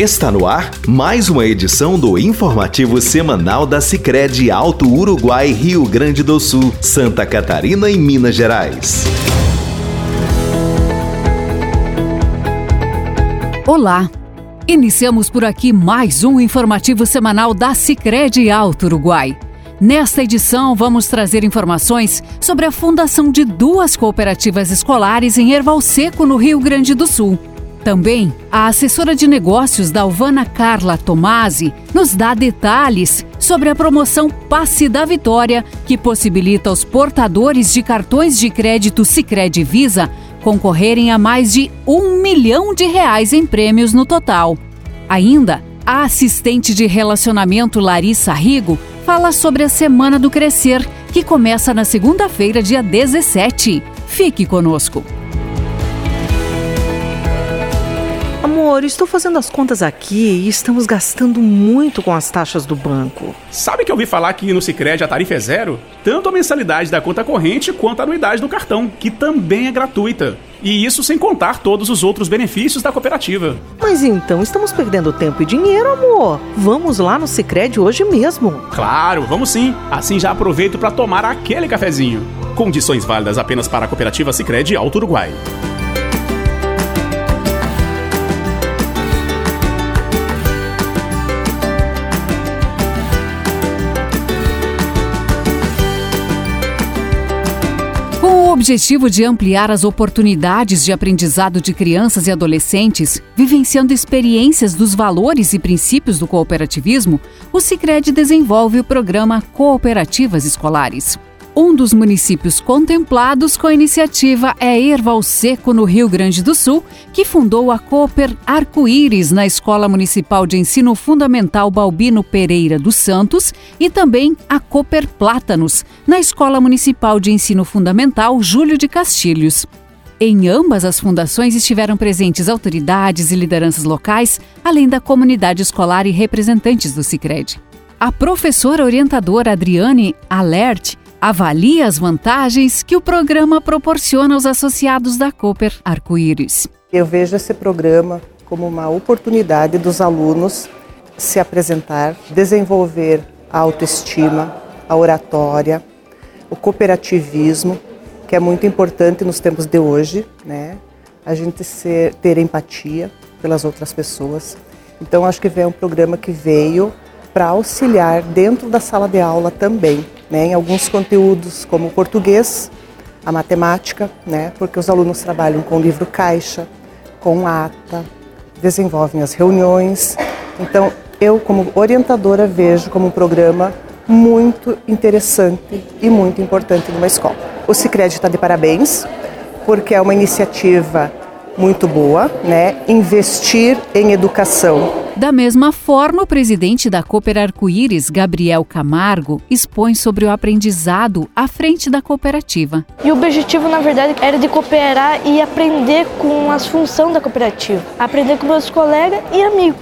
Está no ar mais uma edição do informativo semanal da Sicredi Alto Uruguai, Rio Grande do Sul, Santa Catarina e Minas Gerais. Olá. Iniciamos por aqui mais um informativo semanal da Sicredi Alto Uruguai. Nesta edição, vamos trazer informações sobre a fundação de duas cooperativas escolares em Erval Seco, no Rio Grande do Sul. Também, a assessora de negócios da Alvana Carla Tomasi nos dá detalhes sobre a promoção Passe da Vitória, que possibilita aos portadores de cartões de crédito Sicredi Visa concorrerem a mais de um milhão de reais em prêmios no total. Ainda, a assistente de relacionamento Larissa Rigo fala sobre a Semana do Crescer, que começa na segunda-feira, dia 17. Fique conosco. Amor, estou fazendo as contas aqui e estamos gastando muito com as taxas do banco. Sabe que eu ouvi falar que no Sicredi a tarifa é zero? Tanto a mensalidade da conta corrente quanto a anuidade do cartão, que também é gratuita. E isso sem contar todos os outros benefícios da cooperativa. Mas então estamos perdendo tempo e dinheiro, amor. Vamos lá no Sicredi hoje mesmo. Claro, vamos sim. Assim já aproveito para tomar aquele cafezinho. Condições válidas apenas para a cooperativa Sicredi Alto Uruguai. Objetivo de ampliar as oportunidades de aprendizado de crianças e adolescentes, vivenciando experiências dos valores e princípios do cooperativismo, o Sicredi desenvolve o programa Cooperativas Escolares. Um dos municípios contemplados com a iniciativa é Erval Seco, no Rio Grande do Sul, que fundou a Cooper Arco-Íris na Escola Municipal de Ensino Fundamental Balbino Pereira dos Santos e também a Cooper Plátanos, na Escola Municipal de Ensino Fundamental Júlio de Castilhos. Em ambas as fundações estiveram presentes autoridades e lideranças locais, além da comunidade escolar e representantes do Sicredi. A professora orientadora Adriane Alert avalia as vantagens que o programa proporciona aos associados da Cooper Arco-Íris. Eu vejo esse programa como uma oportunidade dos alunos se apresentar, desenvolver a autoestima, a oratória, o cooperativismo, que é muito importante nos tempos de hoje, né? A gente ser, ter empatia pelas outras pessoas. Então acho que vem um programa que veio para auxiliar dentro da sala de aula também, né, em alguns conteúdos como o português, a matemática, né, porque os alunos trabalham com livro caixa, com ata, desenvolvem as reuniões. Então, eu como orientadora vejo como um programa muito interessante e muito importante numa escola. O Sicredi está de parabéns, porque é uma iniciativa muito boa, né? Investir em educação da mesma forma, o presidente da Cooper Arco-Íris, Gabriel Camargo, expõe sobre o aprendizado à frente da cooperativa. E o objetivo, na verdade, era de cooperar e aprender com as funções da cooperativa. Aprender com meus colegas e amigos.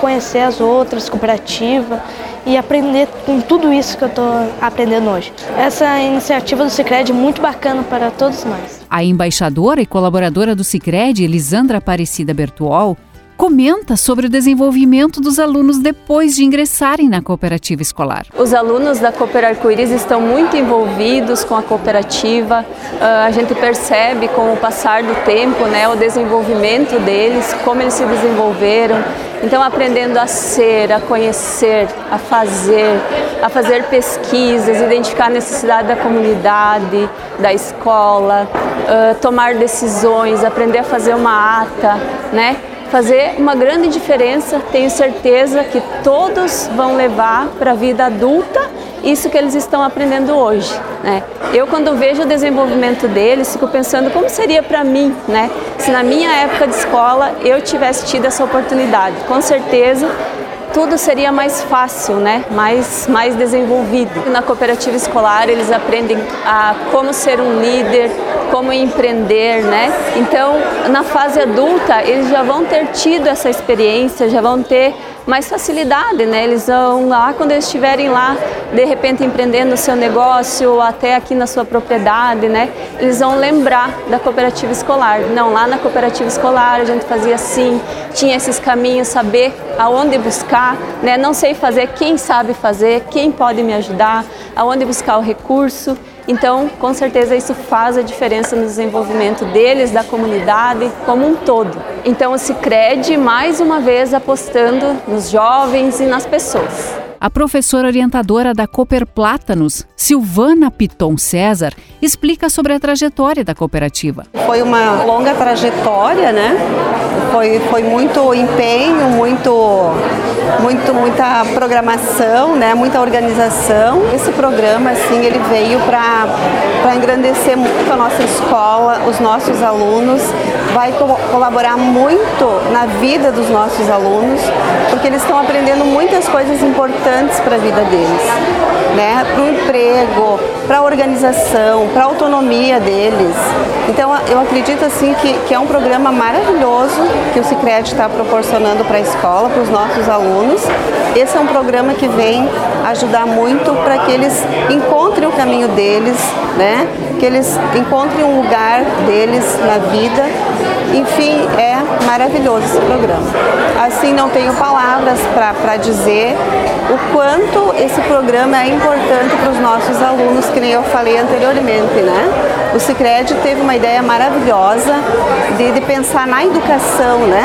Conhecer as outras cooperativas e aprender com tudo isso que eu estou aprendendo hoje. Essa iniciativa do Cicred é muito bacana para todos nós. A embaixadora e colaboradora do Cicred, Elisandra Aparecida Bertuol, comenta sobre o desenvolvimento dos alunos depois de ingressarem na cooperativa escolar. Os alunos da Cooper Arco-Íris estão muito envolvidos com a cooperativa. Uh, a gente percebe com o passar do tempo, né, o desenvolvimento deles, como eles se desenvolveram. Então, aprendendo a ser, a conhecer, a fazer, a fazer pesquisas, identificar a necessidade da comunidade, da escola, uh, tomar decisões, aprender a fazer uma ata, né? Fazer uma grande diferença. Tenho certeza que todos vão levar para a vida adulta isso que eles estão aprendendo hoje. Né? Eu, quando vejo o desenvolvimento deles, fico pensando como seria para mim, né? se na minha época de escola eu tivesse tido essa oportunidade. Com certeza tudo seria mais fácil, né? mais, mais desenvolvido. Na cooperativa escolar eles aprendem a como ser um líder, como empreender, né? Então, na fase adulta, eles já vão ter tido essa experiência, já vão ter mais facilidade, né? Eles vão lá quando eles estiverem lá, de repente empreendendo o seu negócio, ou até aqui na sua propriedade, né? Eles vão lembrar da cooperativa escolar. Não, lá na cooperativa escolar a gente fazia assim, tinha esses caminhos, saber aonde buscar, né? Não sei fazer, quem sabe fazer, quem pode me ajudar, aonde buscar o recurso. Então, com certeza isso faz a diferença no desenvolvimento deles, da comunidade como um todo. Então, o Sicredi mais uma vez apostando nos jovens e nas pessoas. A professora orientadora da Cooper Plátanos, Silvana Piton César, explica sobre a trajetória da cooperativa. Foi uma longa trajetória, né? Foi, foi muito empenho, muito, muito, muita programação, né? Muita organização. Esse programa, assim, ele veio para engrandecer muito a nossa escola, os nossos alunos, vai co colaborar muito na vida dos nossos alunos, porque eles estão aprendendo muitas coisas importantes para a vida deles, né? Para o emprego, para a organização, para a autonomia deles. Então eu acredito assim que, que é um programa maravilhoso que o Cicred está proporcionando para a escola, para os nossos alunos. Esse é um programa que vem ajudar muito para que eles encontrem o caminho deles, né? que eles encontrem um lugar deles na vida. Enfim, é maravilhoso esse programa. Assim, não tenho palavras para dizer o quanto esse programa é importante para os nossos alunos, que nem eu falei anteriormente, né? O Cicred teve uma ideia maravilhosa de, de, pensar na educação, né?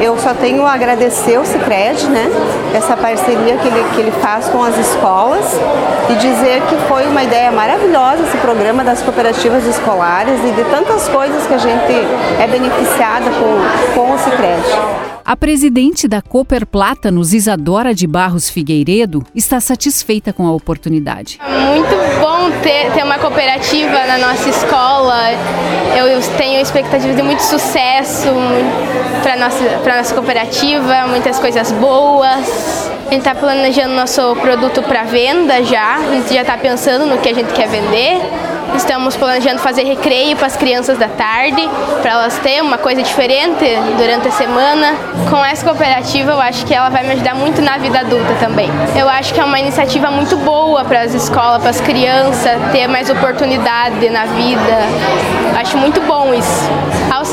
Eu só tenho a agradecer o Cicred, né? Essa parceria que ele, que ele faz com as escolas e dizer que foi uma ideia maravilhosa esse programa das cooperativas escolares e de tantas coisas que a gente é beneficiada com, com o Cicred. A presidente da Cooper Plátanos, Isadora de Barros Figueiredo, está satisfeita com a oportunidade. Muito bom ter, ter uma cooperativa na nossa escola. Eu tenho expectativas de muito sucesso para a nossa, nossa cooperativa, muitas coisas boas. A gente está planejando nosso produto para venda já, a gente já está pensando no que a gente quer vender. Estamos planejando fazer recreio para as crianças da tarde, para elas terem uma coisa diferente durante a semana. Com essa cooperativa, eu acho que ela vai me ajudar muito na vida adulta também. Eu acho que é uma iniciativa muito boa para as escolas, para as crianças ter mais oportunidade na vida. Acho muito bom isso. Ao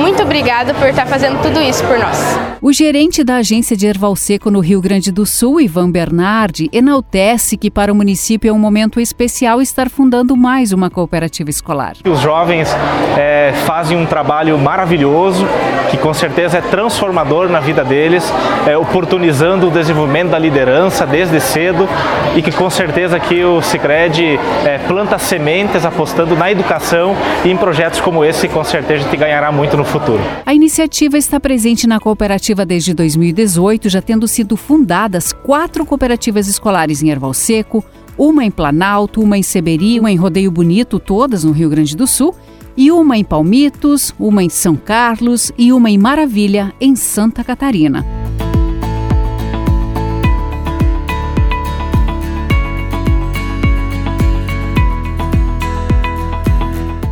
muito obrigada por estar fazendo tudo isso por nós. O gerente da agência de Erval Seco no Rio Grande do Sul, Ivan Bernardi, enaltece que para o município é um momento especial estar fundando mais uma cooperativa escolar. Os jovens é, fazem um trabalho maravilhoso, que com certeza é transformador na vida deles, é, oportunizando o desenvolvimento da liderança desde cedo e que com certeza que o Cicred é, planta sementes apostando na educação e em projetos como esse, com certeza gente ganhará muito no futuro. A iniciativa está presente na cooperativa desde 2018, já tendo sido fundadas quatro cooperativas escolares em Erval Seco, uma em Planalto, uma em Seberi, uma em Rodeio Bonito, todas no Rio Grande do Sul, e uma em Palmitos, uma em São Carlos e uma em Maravilha, em Santa Catarina.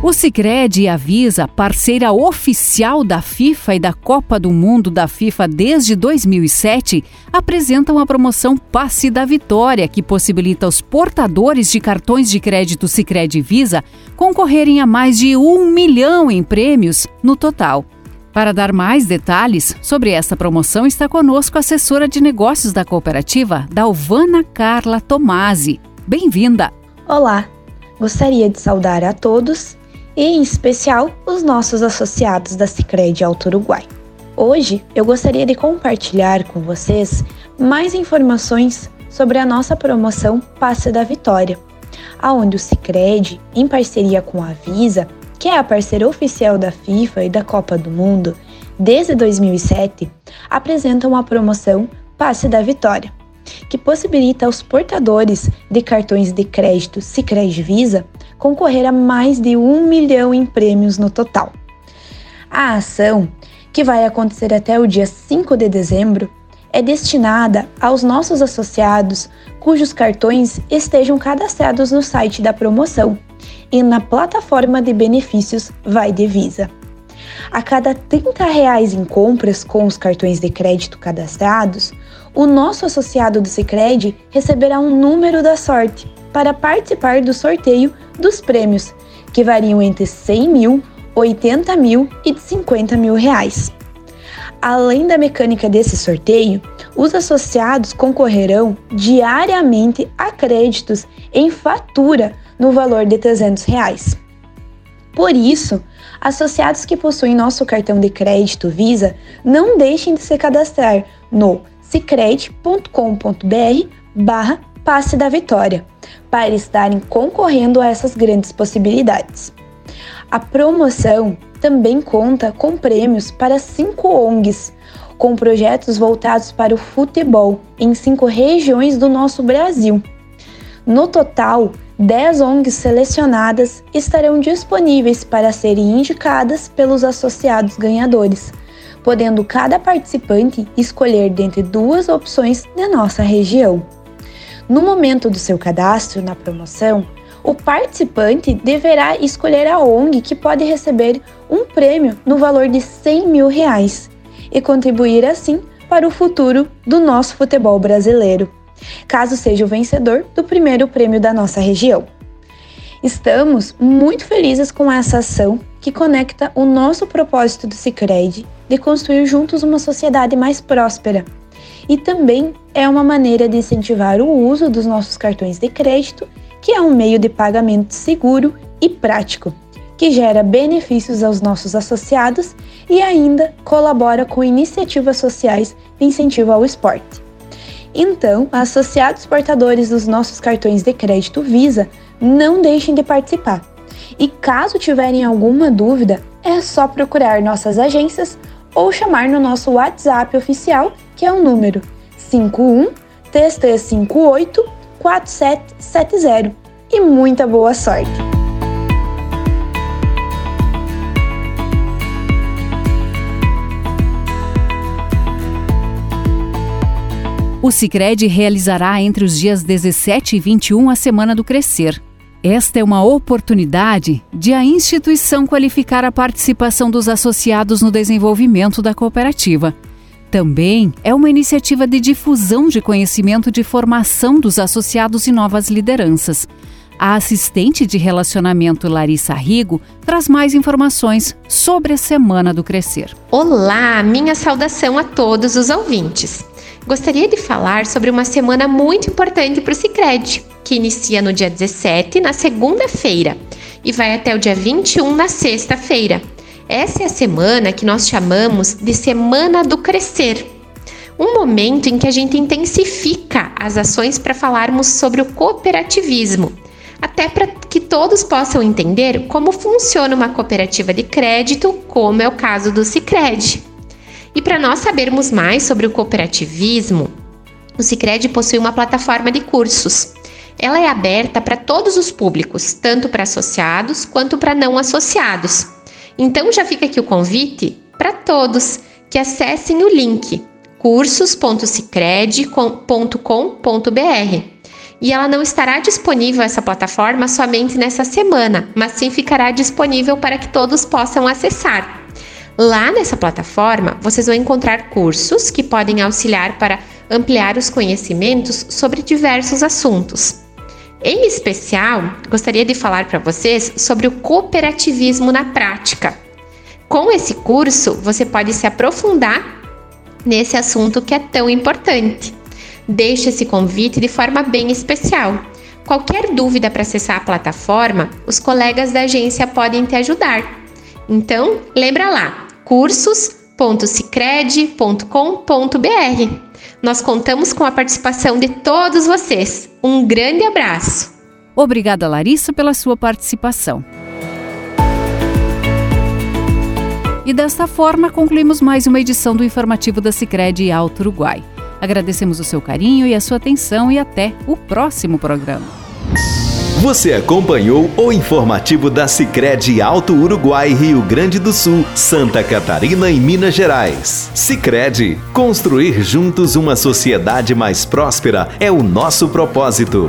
O Sicredi avisa, parceira oficial da FIFA e da Copa do Mundo da FIFA desde 2007, apresentam a promoção Passe da Vitória, que possibilita os portadores de cartões de crédito Sicredi Visa concorrerem a mais de um milhão em prêmios no total. Para dar mais detalhes sobre esta promoção, está conosco a assessora de negócios da cooperativa, Dalvana Carla Tomasi. Bem-vinda! Olá! Gostaria de saudar a todos e, em especial, os nossos associados da Sicredi Alto Uruguai. Hoje eu gostaria de compartilhar com vocês mais informações sobre a nossa promoção Passe da Vitória, aonde o Sicredi, em parceria com a Visa, que é a parceira oficial da FIFA e da Copa do Mundo, desde 2007, apresenta uma promoção Passe da Vitória, que possibilita aos portadores de cartões de crédito Sicredi Visa concorrer a mais de um milhão em prêmios no total. A ação, que vai acontecer até o dia 5 de dezembro, é destinada aos nossos associados cujos cartões estejam cadastrados no site da promoção e na plataforma de benefícios Vai de Visa. A cada 30 reais em compras com os cartões de crédito cadastrados, o nosso associado do Sicredi receberá um número da sorte para participar do sorteio dos prêmios, que variam entre 100 mil, 80 mil e 50 mil reais. Além da mecânica desse sorteio, os associados concorrerão diariamente a créditos em fatura no valor de 300 reais. Por isso, associados que possuem nosso cartão de crédito Visa não deixem de se cadastrar no cicred.com.br barra passe da vitória para estarem concorrendo a essas grandes possibilidades. A promoção também conta com prêmios para cinco ONGs, com projetos voltados para o futebol em cinco regiões do nosso Brasil. No total, 10 ONGs selecionadas estarão disponíveis para serem indicadas pelos associados ganhadores, podendo cada participante escolher dentre duas opções de nossa região. No momento do seu cadastro na promoção, o participante deverá escolher a ONG que pode receber um prêmio no valor de 100 mil reais e contribuir assim para o futuro do nosso futebol brasileiro, caso seja o vencedor do primeiro prêmio da nossa região. Estamos muito felizes com essa ação que conecta o nosso propósito do Cicred de construir juntos uma sociedade mais próspera. E também é uma maneira de incentivar o uso dos nossos cartões de crédito, que é um meio de pagamento seguro e prático, que gera benefícios aos nossos associados e ainda colabora com iniciativas sociais de incentivo ao esporte. Então, associados portadores dos nossos cartões de crédito Visa, não deixem de participar. E caso tiverem alguma dúvida, é só procurar nossas agências ou chamar no nosso WhatsApp oficial, que é o número 51 3358 4770. E muita boa sorte! O Sicredi realizará entre os dias 17 e 21 a Semana do Crescer. Esta é uma oportunidade de a instituição qualificar a participação dos associados no desenvolvimento da cooperativa. Também é uma iniciativa de difusão de conhecimento de formação dos associados e novas lideranças. A assistente de relacionamento Larissa Rigo traz mais informações sobre a Semana do Crescer. Olá, minha saudação a todos os ouvintes. Gostaria de falar sobre uma semana muito importante para o Cicred que inicia no dia 17, na segunda-feira, e vai até o dia 21, na sexta-feira. Essa é a semana que nós chamamos de Semana do Crescer. Um momento em que a gente intensifica as ações para falarmos sobre o cooperativismo, até para que todos possam entender como funciona uma cooperativa de crédito, como é o caso do Sicredi. E para nós sabermos mais sobre o cooperativismo, o Sicredi possui uma plataforma de cursos ela é aberta para todos os públicos, tanto para associados quanto para não associados. Então já fica aqui o convite para todos que acessem o link cursos.cicred.com.br. E ela não estará disponível essa plataforma somente nessa semana, mas sim ficará disponível para que todos possam acessar. Lá nessa plataforma, vocês vão encontrar cursos que podem auxiliar para ampliar os conhecimentos sobre diversos assuntos. Em especial, gostaria de falar para vocês sobre o cooperativismo na prática. Com esse curso, você pode se aprofundar nesse assunto que é tão importante. Deixe esse convite de forma bem especial. Qualquer dúvida para acessar a plataforma, os colegas da agência podem te ajudar. Então, lembra lá, cursos.cicred.com.br. Nós contamos com a participação de todos vocês. Um grande abraço. Obrigada, Larissa, pela sua participação. E desta forma concluímos mais uma edição do informativo da Sicredi Alto Uruguai. Agradecemos o seu carinho e a sua atenção e até o próximo programa. Você acompanhou o informativo da Sicredi Alto Uruguai, Rio Grande do Sul, Santa Catarina e Minas Gerais. Sicredi, construir juntos uma sociedade mais próspera é o nosso propósito.